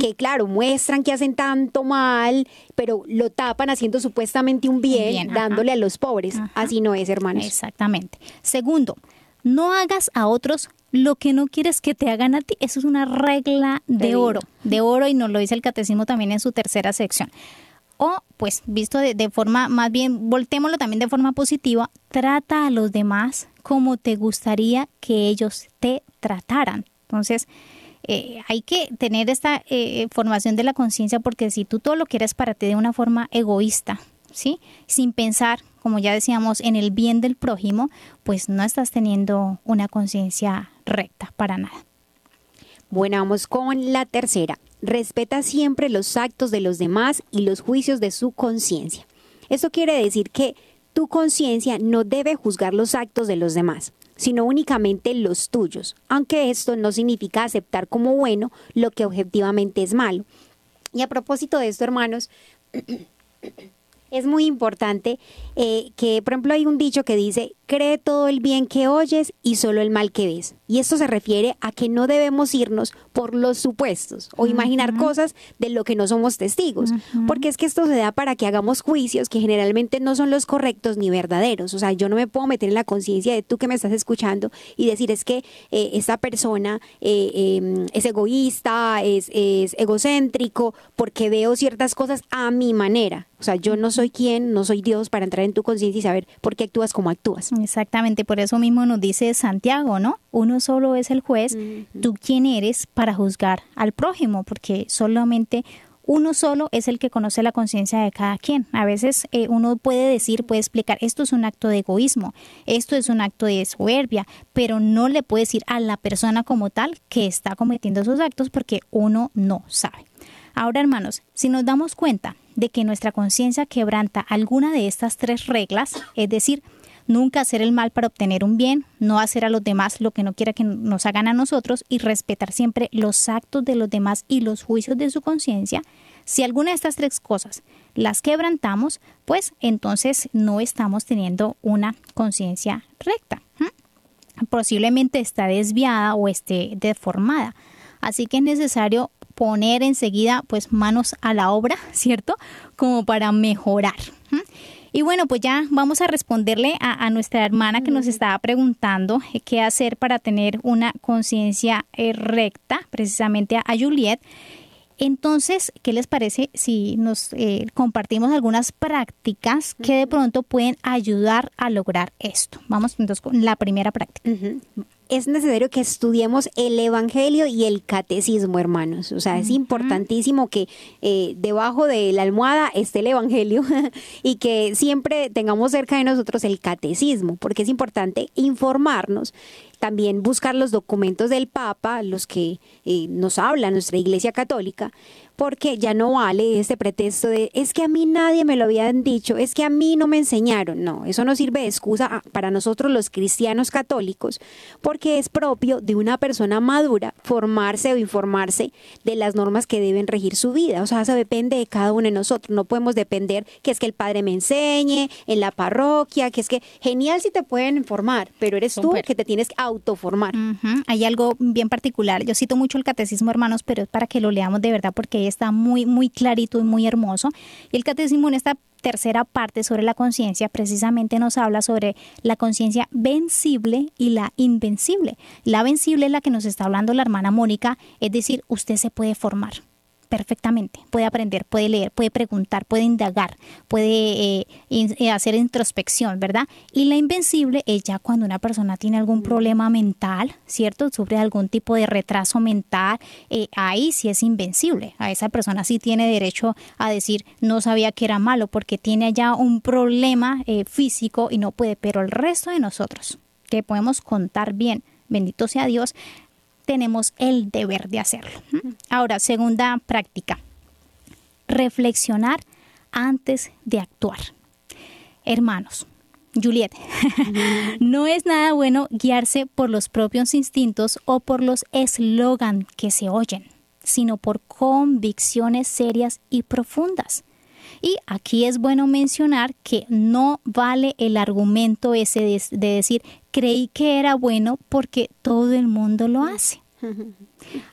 que claro, muestran que hacen tanto mal, pero lo tapan haciendo supuestamente un bien, dándole a los pobres. Así no es, hermanos. Exactamente. Segundo, no hagas a otros lo que no quieres que te hagan a ti. Eso es una regla de oro, de oro y nos lo dice el catecismo también en su tercera sección. O, pues, visto de, forma, más bien, voltémoslo también de forma positiva, trata a los demás como te gustaría que ellos te trataran. Entonces, eh, hay que tener esta eh, formación de la conciencia porque si tú todo lo quieres para ti de una forma egoísta, ¿sí? Sin pensar, como ya decíamos, en el bien del prójimo, pues no estás teniendo una conciencia recta para nada. Bueno, vamos con la tercera. Respeta siempre los actos de los demás y los juicios de su conciencia. Esto quiere decir que tu conciencia no debe juzgar los actos de los demás, sino únicamente los tuyos, aunque esto no significa aceptar como bueno lo que objetivamente es malo. Y a propósito de esto, hermanos, es muy importante eh, que, por ejemplo, hay un dicho que dice cree todo el bien que oyes y solo el mal que ves. Y esto se refiere a que no debemos irnos por los supuestos o imaginar cosas de lo que no somos testigos, porque es que esto se da para que hagamos juicios que generalmente no son los correctos ni verdaderos. O sea, yo no me puedo meter en la conciencia de tú que me estás escuchando y decir es que eh, esta persona eh, em, es egoísta, es, es egocéntrico, porque veo ciertas cosas a mi manera. O sea, yo no soy quien, no soy Dios para entrar en tu conciencia y saber por qué actúas como actúas. Exactamente, por eso mismo nos dice Santiago, ¿no? Uno solo es el juez, tú quién eres para juzgar al prójimo, porque solamente uno solo es el que conoce la conciencia de cada quien. A veces eh, uno puede decir, puede explicar, esto es un acto de egoísmo, esto es un acto de soberbia, pero no le puede decir a la persona como tal que está cometiendo esos actos porque uno no sabe. Ahora, hermanos, si nos damos cuenta de que nuestra conciencia quebranta alguna de estas tres reglas, es decir, nunca hacer el mal para obtener un bien, no hacer a los demás lo que no quiera que nos hagan a nosotros y respetar siempre los actos de los demás y los juicios de su conciencia, si alguna de estas tres cosas las quebrantamos, pues entonces no estamos teniendo una conciencia recta. Posiblemente está desviada o esté deformada. Así que es necesario poner enseguida pues manos a la obra, ¿cierto? Como para mejorar. Y bueno, pues ya vamos a responderle a, nuestra hermana que nos estaba preguntando eh, qué hacer para tener una conciencia eh, recta, precisamente a, Juliet. Entonces, ¿qué les parece si nos eh, compartimos algunas prácticas que de pronto pueden ayudar a lograr esto? Vamos entonces con la primera práctica es necesario que estudiemos el Evangelio y el catecismo, hermanos. O sea, es importantísimo que eh, debajo de la almohada esté el Evangelio y que siempre tengamos cerca de nosotros el catecismo, porque es importante informarnos también buscar los documentos del Papa, los que eh, nos habla nuestra Iglesia Católica, porque ya no vale este pretexto de es que a mí nadie me lo habían dicho, es que a mí no me enseñaron. No, eso no sirve de excusa para nosotros los cristianos católicos, porque es propio de una persona madura formarse o informarse de las normas que deben regir su vida. O sea, eso depende de cada uno de nosotros. No podemos depender que es que el padre me enseñe en la parroquia, que es que genial si te pueden informar, pero eres tú que te tienes que autoformar. Hay algo bien particular. Yo cito mucho el catecismo, hermanos, pero es para que lo leamos de verdad porque está muy, muy clarito y muy hermoso. Y el catecismo en esta tercera parte sobre la conciencia precisamente nos habla sobre la conciencia vencible y la invencible. La vencible es la que nos está hablando la hermana Mónica, es decir, usted se puede formar perfectamente, puede aprender, puede leer, puede preguntar, puede indagar, puede eh, eh, hacer introspección, ¿verdad? Y la invencible es ya cuando una persona tiene algún problema mental, ¿cierto? Sufre algún tipo de retraso mental, eh, ahí sí es invencible. A esa persona sí tiene derecho a decir, no sabía que era malo porque tiene ya un problema físico y no puede, pero el resto de nosotros, que podemos contar bien, bendito sea Dios, tenemos el deber de hacerlo. Ahora, segunda práctica, reflexionar antes de actuar. Hermanos, Juliet, no es nada bueno guiarse por los propios instintos o por los eslogan que se oyen, sino por convicciones serias y profundas. Y aquí es bueno mencionar que no vale el argumento ese de, decir creí que era bueno porque todo el mundo lo hace.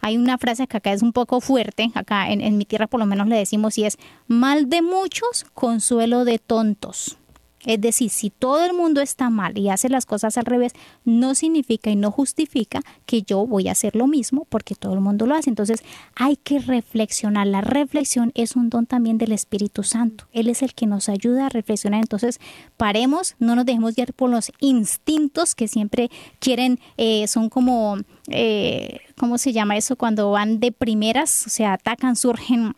Hay una frase que acá es un poco fuerte, acá en, en mi tierra por lo menos le decimos y es mal de muchos, consuelo de tontos. Es decir, si todo el mundo está mal y hace las cosas al revés, no significa y no justifica que yo voy a hacer lo mismo porque todo el mundo lo hace. Entonces hay que reflexionar. La reflexión es un don también del Espíritu Santo. Él es el que nos ayuda a reflexionar. Entonces paremos, no nos dejemos guiar por los instintos que siempre quieren, eh, son como, eh, ¿cómo se llama eso? Cuando van de primeras, o sea, atacan, surgen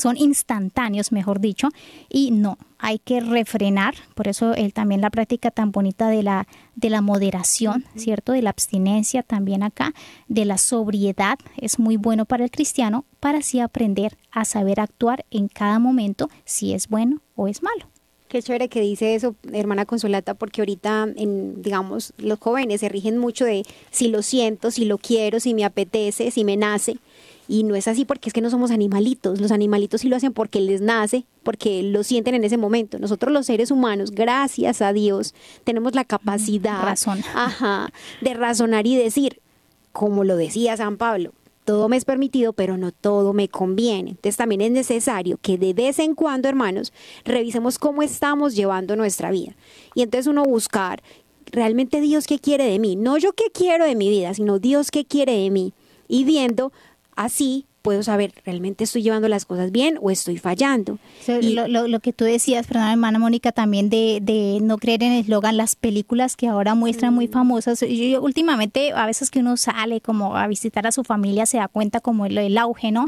son instantáneos, mejor dicho, y no, hay que refrenar, por eso él también la práctica tan bonita de la, de la moderación, ¿cierto? De la abstinencia también acá, de la sobriedad, es muy bueno para el cristiano, para así aprender a saber actuar en cada momento si es bueno o es malo. Qué chévere que dice eso, hermana Consolata, porque ahorita, en, digamos, los jóvenes se rigen mucho de si lo siento, si lo quiero, si me apetece, si me nace. Y no es así porque es que no somos animalitos. Los animalitos sí lo hacen porque les nace porque lo sienten en ese momento. Nosotros los seres humanos, gracias a Dios, tenemos la capacidad Razón. Ajá, de razonar y decir, como lo decía San Pablo, todo me es permitido, pero no todo me conviene. Entonces también es necesario que de vez en cuando, hermanos, revisemos cómo estamos llevando nuestra vida. Y entonces uno buscar realmente Dios qué quiere de mí, no yo qué quiero de mi vida, sino Dios qué quiere de mí. Y viendo así puedo saber, ¿realmente estoy llevando las cosas bien o estoy fallando? So, Y- lo, lo- lo que tú decías, perdón, hermana Mónica, también de, de no creer en el eslogan, las películas que ahora muestran Mm. muy famosas. Yo, yo últimamente, a veces que uno sale como a visitar a su familia, se da cuenta como el, el auge, ¿no?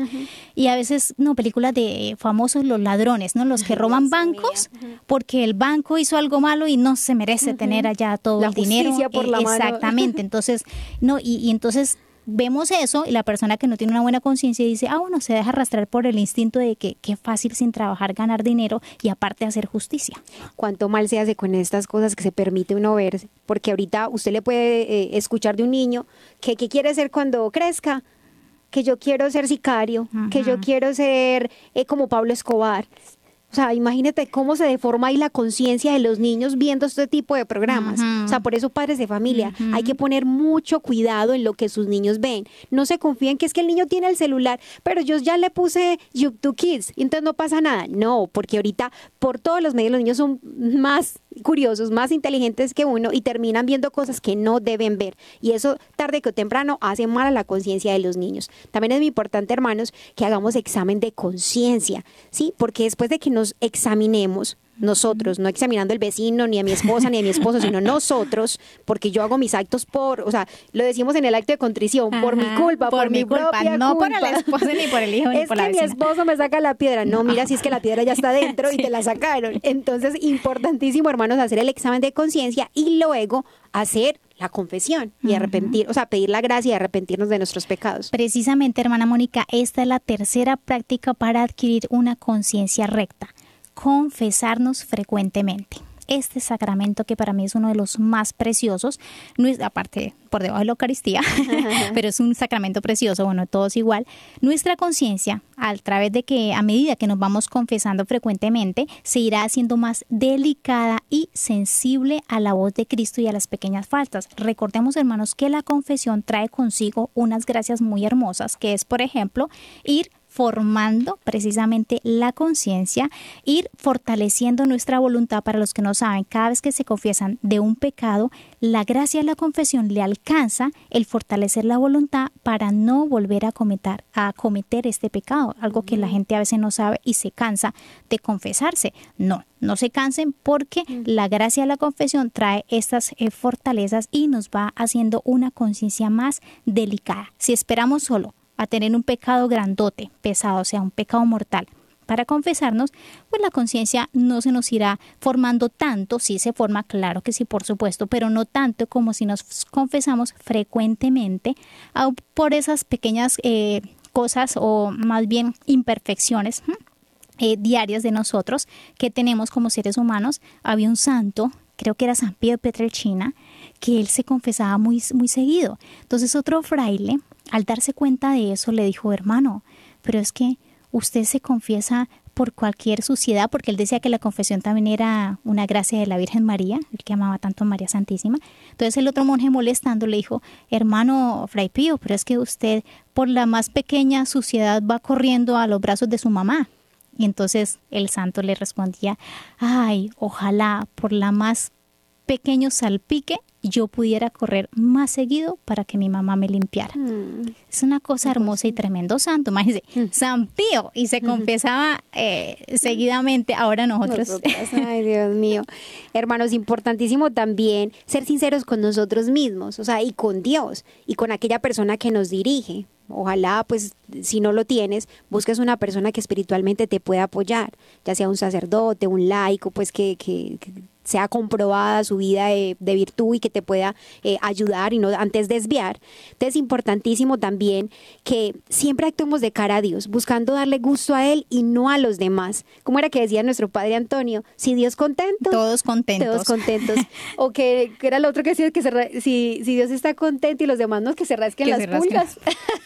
Y a veces, no, películas de famosos, los ladrones, ¿no? Los que roban bancos porque el banco hizo algo malo y no se merece tener allá todo La el dinero. por la mano. Exactamente. Entonces, no, y, y entonces vemos eso y la persona que no tiene una buena conciencia dice, ah, bueno, se deja arrastrar por el instinto de que qué fácil sin trabajar ganar dinero y aparte hacer justicia. cuánto mal se hace con estas cosas que se permite uno ver, porque ahorita usted le puede eh, escuchar de un niño que, que quiere ser cuando crezca, que yo quiero ser sicario, que yo quiero ser eh, como Pablo Escobar. O sea, imagínate cómo se deforma ahí la conciencia de los niños viendo este tipo de programas. O sea, por eso padres de familia, hay que poner mucho cuidado en lo que sus niños ven. No se confíen que es que el niño tiene el celular, pero yo ya le puse YouTube Kids, entonces no pasa nada. No, porque ahorita por todos los medios los niños son más curiosos, más inteligentes que uno y terminan viendo cosas que no deben ver. Y eso tarde que temprano hace mal a la conciencia de los niños. También es muy importante, hermanos, que hagamos examen de conciencia, ¿sí? Porque después de que nos examinemos, nosotros, no examinando el vecino, ni a mi esposa, ni a mi esposo, sino nosotros, porque yo hago mis actos por, o sea, lo decimos en el acto de contrición, por mi culpa, por, mi, culpa, propia no por culpa. el esposo, ni por el hijo, ni es por que la mi vecina. esposo me saca la piedra. No, mira, si es que la piedra ya está dentro y te la sacaron. Entonces, importantísimo, hermanos, hacer el examen de conciencia y luego hacer la confesión y arrepentir, o sea, pedir la gracia y arrepentirnos de nuestros pecados. Precisamente, hermana Mónica, esta es la tercera práctica para adquirir una conciencia recta, confesarnos frecuentemente. Este sacramento que para mí es uno de los más preciosos, no es aparte por debajo de la Eucaristía, pero es un sacramento precioso, bueno, todos igual. Nuestra conciencia, a través de que a medida que nos vamos confesando frecuentemente, se irá haciendo más delicada y sensible a la voz de Cristo y a las pequeñas faltas. Recordemos, hermanos, que la confesión trae consigo unas gracias muy hermosas, que es, por ejemplo, ir formando precisamente la conciencia, ir fortaleciendo nuestra voluntad para los que no saben, cada vez que se confiesan de un pecado, la gracia de la confesión le alcanza el fortalecer la voluntad para no volver a cometer, a cometer este pecado, algo que la gente a veces no sabe y se cansa de confesarse. No, no se cansen porque la gracia de la confesión trae estas eh, fortalezas y nos va haciendo una conciencia más delicada. Si esperamos solo a tener un pecado grandote, pesado, o sea, un pecado mortal, para confesarnos, pues la conciencia no se nos irá formando tanto, sí se forma, claro que sí, por supuesto, pero no tanto como si nos confesamos frecuentemente por esas pequeñas eh, cosas o más bien imperfecciones eh, diarias de nosotros que tenemos como seres humanos. Había un santo, creo que era San de Petrelchina, que él se confesaba muy, muy seguido. Entonces otro fraile, al darse cuenta de eso, le dijo, hermano, pero es que usted se confiesa por cualquier suciedad, porque él decía que la confesión también era una gracia de la Virgen María, el que amaba tanto a María Santísima. Entonces el otro monje molestando le dijo, hermano Fray Pío, pero es que usted por la más pequeña suciedad va corriendo a los brazos de su mamá. Y entonces el santo le respondía, ay, ojalá por la más pequeño salpique yo pudiera correr más seguido para que mi mamá me limpiara. Es una cosa hermosa y tremendo santo. Imagínense, San Pío, y se confesaba eh, seguidamente. Ahora nosotros. Ay, Dios mío. Hermanos, importantísimo también ser sinceros con nosotros mismos, o sea, y con Dios, y con aquella persona que nos dirige. Ojalá, pues, si no lo tienes, busques una persona que espiritualmente te pueda apoyar, ya sea un sacerdote, un laico, pues, que, que, que sea comprobada su vida de, de virtud y que te pueda eh, ayudar y no antes desviar. Entonces es importantísimo también que siempre actuemos de cara a Dios, buscando darle gusto a Él y no a los demás. Como era que decía nuestro padre Antonio, si Dios contento, todos contentos. Todos contentos. o que, que, era lo otro que decía, que se, si, si Dios está contento y los demás no, que se rasquen Que las se pulgas.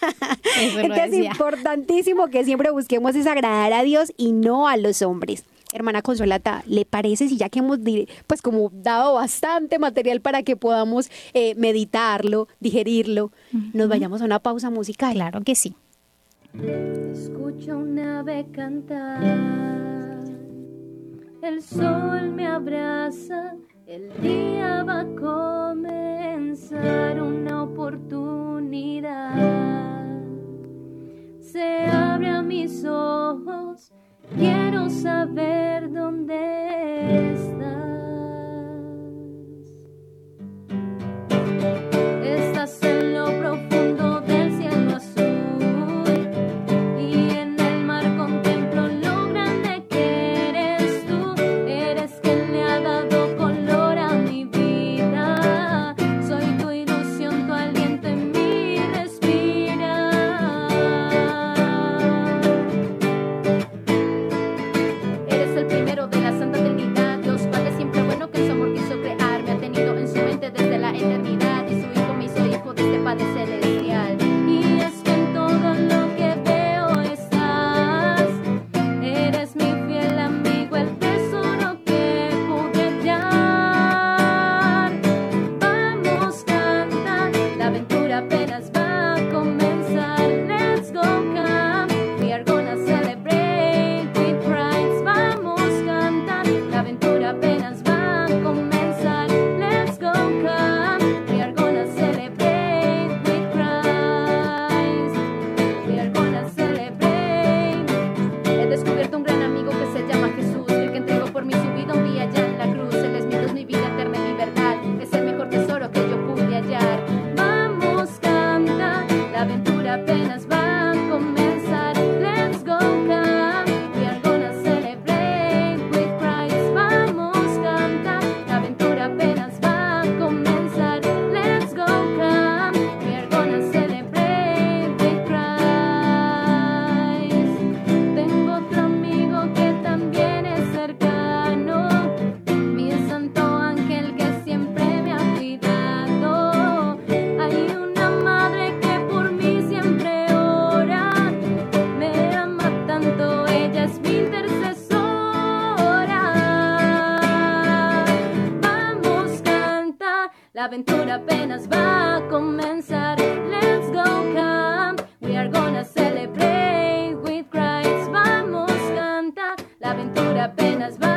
Entonces es importantísimo que siempre busquemos es agradar a Dios y no a los hombres. Hermana Consolata, ¿le parece si ya que hemos pues como dado bastante material para que podamos eh, meditarlo, digerirlo, nos vayamos a una pausa musical? Claro que sí. Escucho un ave cantar, el sol me abraza, el día va a comenzar una oportunidad. Se abren mis ojos, quiero saber dónde estás. Estás en lo profundo aventura apenas va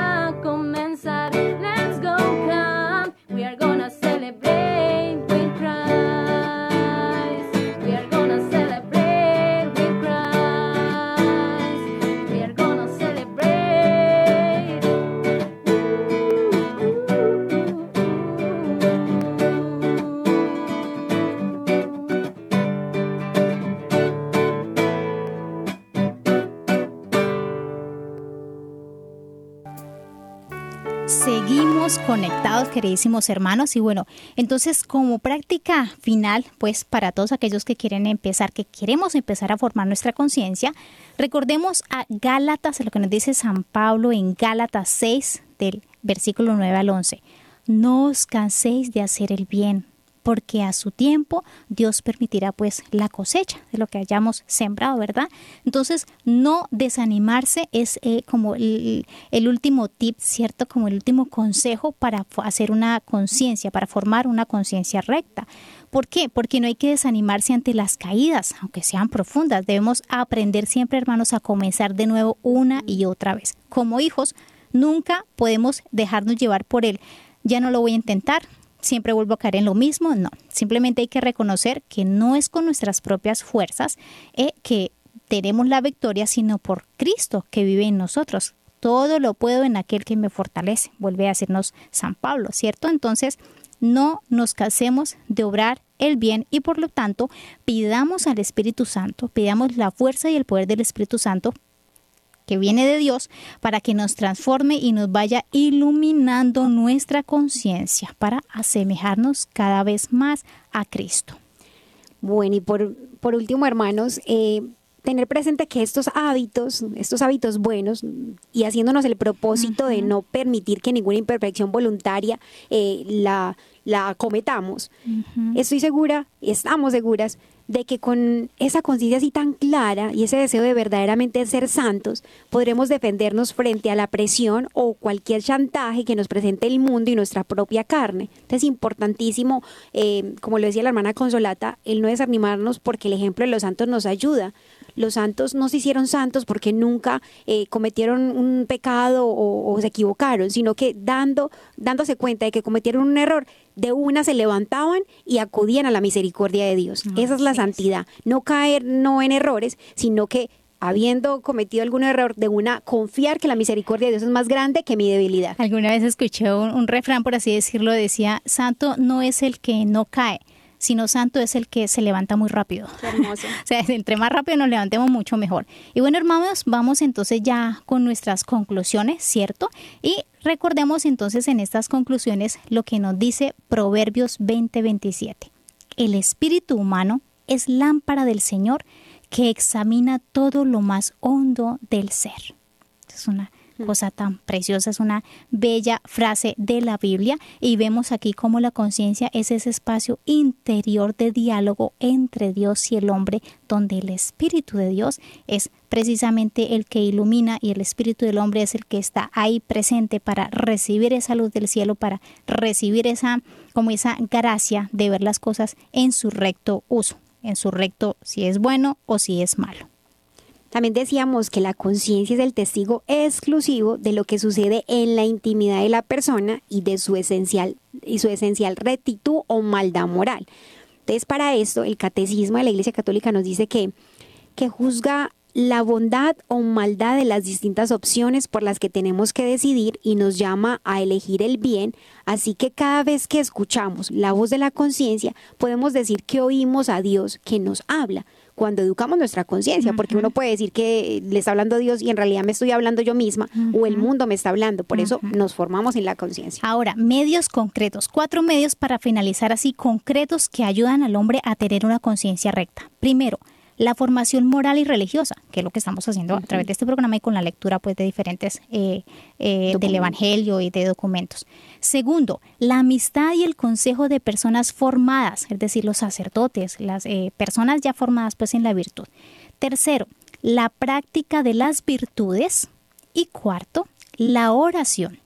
queridísimos hermanos. Y bueno, entonces como práctica final, pues para todos aquellos que quieren empezar, que queremos empezar a formar nuestra conciencia, recordemos a Gálatas, lo que nos dice San Pablo en Gálatas 6, del versículo 9 al 11. No os canséis de hacer el bien, porque a su tiempo Dios permitirá pues la cosecha de lo que hayamos sembrado, ¿verdad? Entonces, no desanimarse es eh, como el, el último tip, ¿cierto? Como el último consejo para hacer una conciencia, para formar una conciencia recta. ¿Por qué? Porque no hay que desanimarse ante las caídas, aunque sean profundas. Debemos aprender siempre, hermanos, a comenzar de nuevo una y otra vez. Como hijos, nunca podemos dejarnos llevar por él. Ya no lo voy a intentar, siempre vuelvo a caer en lo mismo. No, simplemente hay que reconocer que no es con nuestras propias fuerzas eh, que tenemos la victoria, sino por Cristo que vive en nosotros. Todo lo puedo en aquel que me fortalece, vuelve a decirnos San Pablo, ¿cierto? Entonces, no nos casemos de obrar el bien y por lo tanto pidamos al Espíritu Santo, pidamos la fuerza y el poder del Espíritu Santo que viene de Dios para que nos transforme y nos vaya iluminando nuestra conciencia para asemejarnos cada vez más a Cristo. Bueno, y por, por último, hermanos, eh, tener presente que estos hábitos, estos hábitos buenos, y haciéndonos el propósito de no permitir que ninguna imperfección voluntaria eh, la, la cometamos, estoy segura, estamos seguras de que con esa conciencia así tan clara y ese deseo de verdaderamente ser santos, podremos defendernos frente a la presión o cualquier chantaje que nos presente el mundo y nuestra propia carne. Entonces es importantísimo, eh, como lo decía la hermana Consolata, el no desanimarnos porque el ejemplo de los santos nos ayuda. Los santos no se hicieron santos porque nunca eh, cometieron un pecado o, o se equivocaron, sino que dando, dándose cuenta de que cometieron un error, de una se levantaban y acudían a la misericordia de Dios. Esa es la santidad. No caer no en errores, sino que habiendo cometido algún error, de una confiar que la misericordia de Dios es más grande que mi debilidad. Alguna vez escuché un, un refrán, por así decirlo, decía, santo no es el que no cae, sino santo es el que se levanta muy rápido. Qué hermoso. O sea, entre más rápido nos levantemos, mucho mejor. Y bueno, hermanos, vamos entonces ya con nuestras conclusiones, ¿cierto? Y recordemos entonces en estas conclusiones lo que nos dice Proverbios 20:27. El espíritu humano es lámpara del Señor que examina todo lo más hondo del ser. Es una cosa tan preciosa, es una bella frase de la Biblia y vemos aquí cómo la conciencia es ese espacio interior de diálogo entre Dios y el hombre, donde el Espíritu de Dios es precisamente el que ilumina y el Espíritu del hombre es el que está ahí presente para recibir esa luz del cielo, para recibir esa como esa gracia de ver las cosas en su recto uso, en su recto si es bueno o si es malo. También decíamos que la conciencia es el testigo exclusivo de lo que sucede en la intimidad de la persona y de su esencial y su esencial rectitud o maldad moral. Entonces, para esto, el catecismo de la Iglesia Católica nos dice que, que juzga la bondad o maldad de las distintas opciones por las que tenemos que decidir y nos llama a elegir el bien, así que cada vez que escuchamos la voz de la conciencia podemos decir que oímos a Dios que nos habla cuando educamos nuestra conciencia, porque uno puede decir que le está hablando Dios y en realidad me estoy hablando yo misma o el mundo me está hablando, por eso nos formamos en la conciencia. Ahora, medios concretos, cuatro medios para finalizar así, concretos que ayudan al hombre a tener una conciencia recta. Primero, la formación moral y religiosa, que es lo que estamos haciendo a través de este programa y con la lectura pues de diferentes eh, eh, del Evangelio y de documentos. Segundo, la amistad y el consejo de personas formadas, es decir, los sacerdotes, las eh, personas ya formadas pues en la virtud. Tercero, la práctica de las virtudes y cuarto, la oración.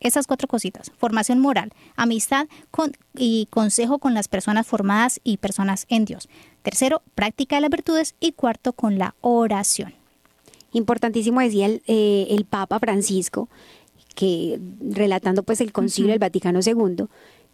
Esas cuatro cositas, formación moral, amistad con, y consejo con las personas formadas y personas en Dios. Tercero, práctica de las virtudes y cuarto, con la oración. Importantísimo decía el, eh, el Papa Francisco, que relatando pues el concilio del Vaticano II,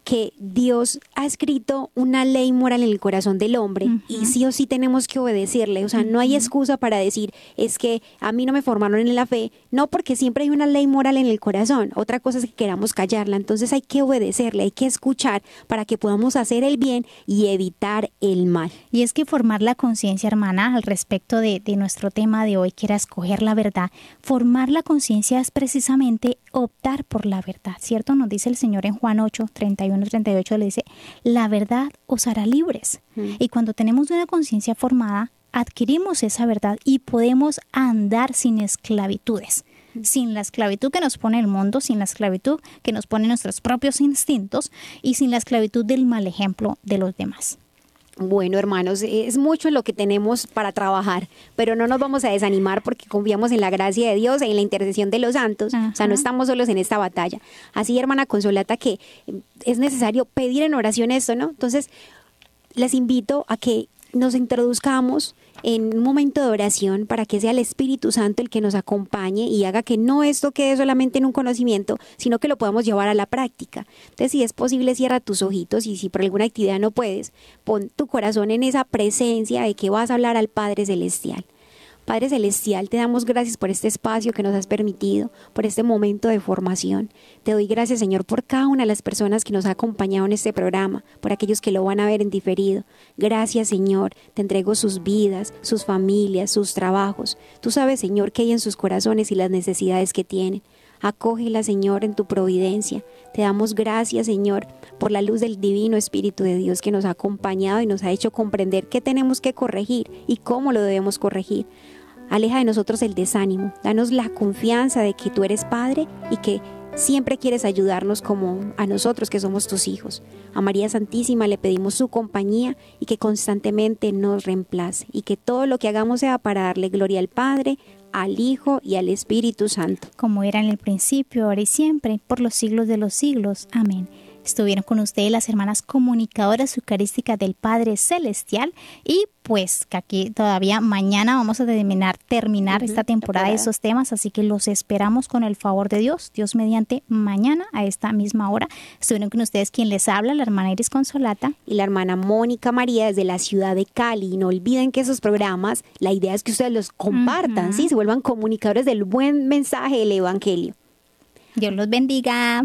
que Dios ha escrito una ley moral en el corazón del hombre y sí o sí tenemos que obedecerle. O sea, no hay excusa para decir, es que a mí no me formaron en la fe. No, porque siempre hay una ley moral en el corazón. Otra cosa es que queramos callarla. Entonces hay que obedecerle, hay que escuchar para que podamos hacer el bien y evitar el mal. Y es que formar la conciencia, hermana, al respecto de, de nuestro tema de hoy, que era escoger la verdad, formar la conciencia es precisamente optar por la verdad, ¿cierto? Nos dice el Señor en Juan 8, 31, 38, le dice, la verdad os hará libres. Y cuando tenemos una conciencia formada, adquirimos esa verdad y podemos andar sin esclavitudes. Sin la esclavitud que nos pone el mundo, sin la esclavitud que nos pone nuestros propios instintos y sin la esclavitud del mal ejemplo de los demás. Bueno, hermanos, es mucho lo que tenemos para trabajar, pero no nos vamos a desanimar porque confiamos en la gracia de Dios, en la intercesión de los santos. O sea, no estamos solos en esta batalla. Así, hermana Consolata, que es necesario pedir en oración esto, ¿no? Entonces, les invito a que nos introduzcamos en un momento de oración para que sea el Espíritu Santo el que nos acompañe y haga que no esto quede solamente en un conocimiento, sino que lo podamos llevar a la práctica. Entonces, si es posible, cierra tus ojitos y si por alguna actividad no puedes, pon tu corazón en esa presencia de que vas a hablar al Padre Celestial. Padre Celestial, te damos gracias por este espacio que nos has permitido, por este momento de formación. Te doy gracias, Señor, por cada una de las personas que nos ha acompañado en este programa, por aquellos que lo van a ver en diferido. Gracias, Señor. Te entrego sus vidas, sus familias, sus trabajos. Tú sabes, Señor, qué hay en sus corazones y las necesidades que tienen. Acógela, Señor, en tu providencia. Te damos gracias, Señor, por la luz del divino Espíritu de Dios que nos ha acompañado y nos ha hecho comprender qué tenemos que corregir y cómo lo debemos corregir. Aleja de nosotros el desánimo, danos la confianza de que tú eres Padre y que siempre quieres ayudarnos como a nosotros que somos tus hijos. A María Santísima le pedimos su compañía y que constantemente nos reemplace y que todo lo que hagamos sea para darle gloria al Padre, al Hijo y al Espíritu Santo. Como era en el principio, ahora y siempre, por los siglos de los siglos. Amén. Estuvieron con ustedes las hermanas comunicadoras eucarísticas del Padre Celestial y pues que aquí todavía mañana vamos a terminar, terminar esta temporada de esos temas, así que los esperamos con el favor de Dios, Dios mediante mañana a esta misma hora. Estuvieron con ustedes quien les habla, la hermana Iris Consolata. Y la hermana Mónica María desde la ciudad de Cali. No olviden que esos programas, la idea es que ustedes los compartan, ¿sí? Se vuelvan comunicadores del buen mensaje del Evangelio. Dios los bendiga.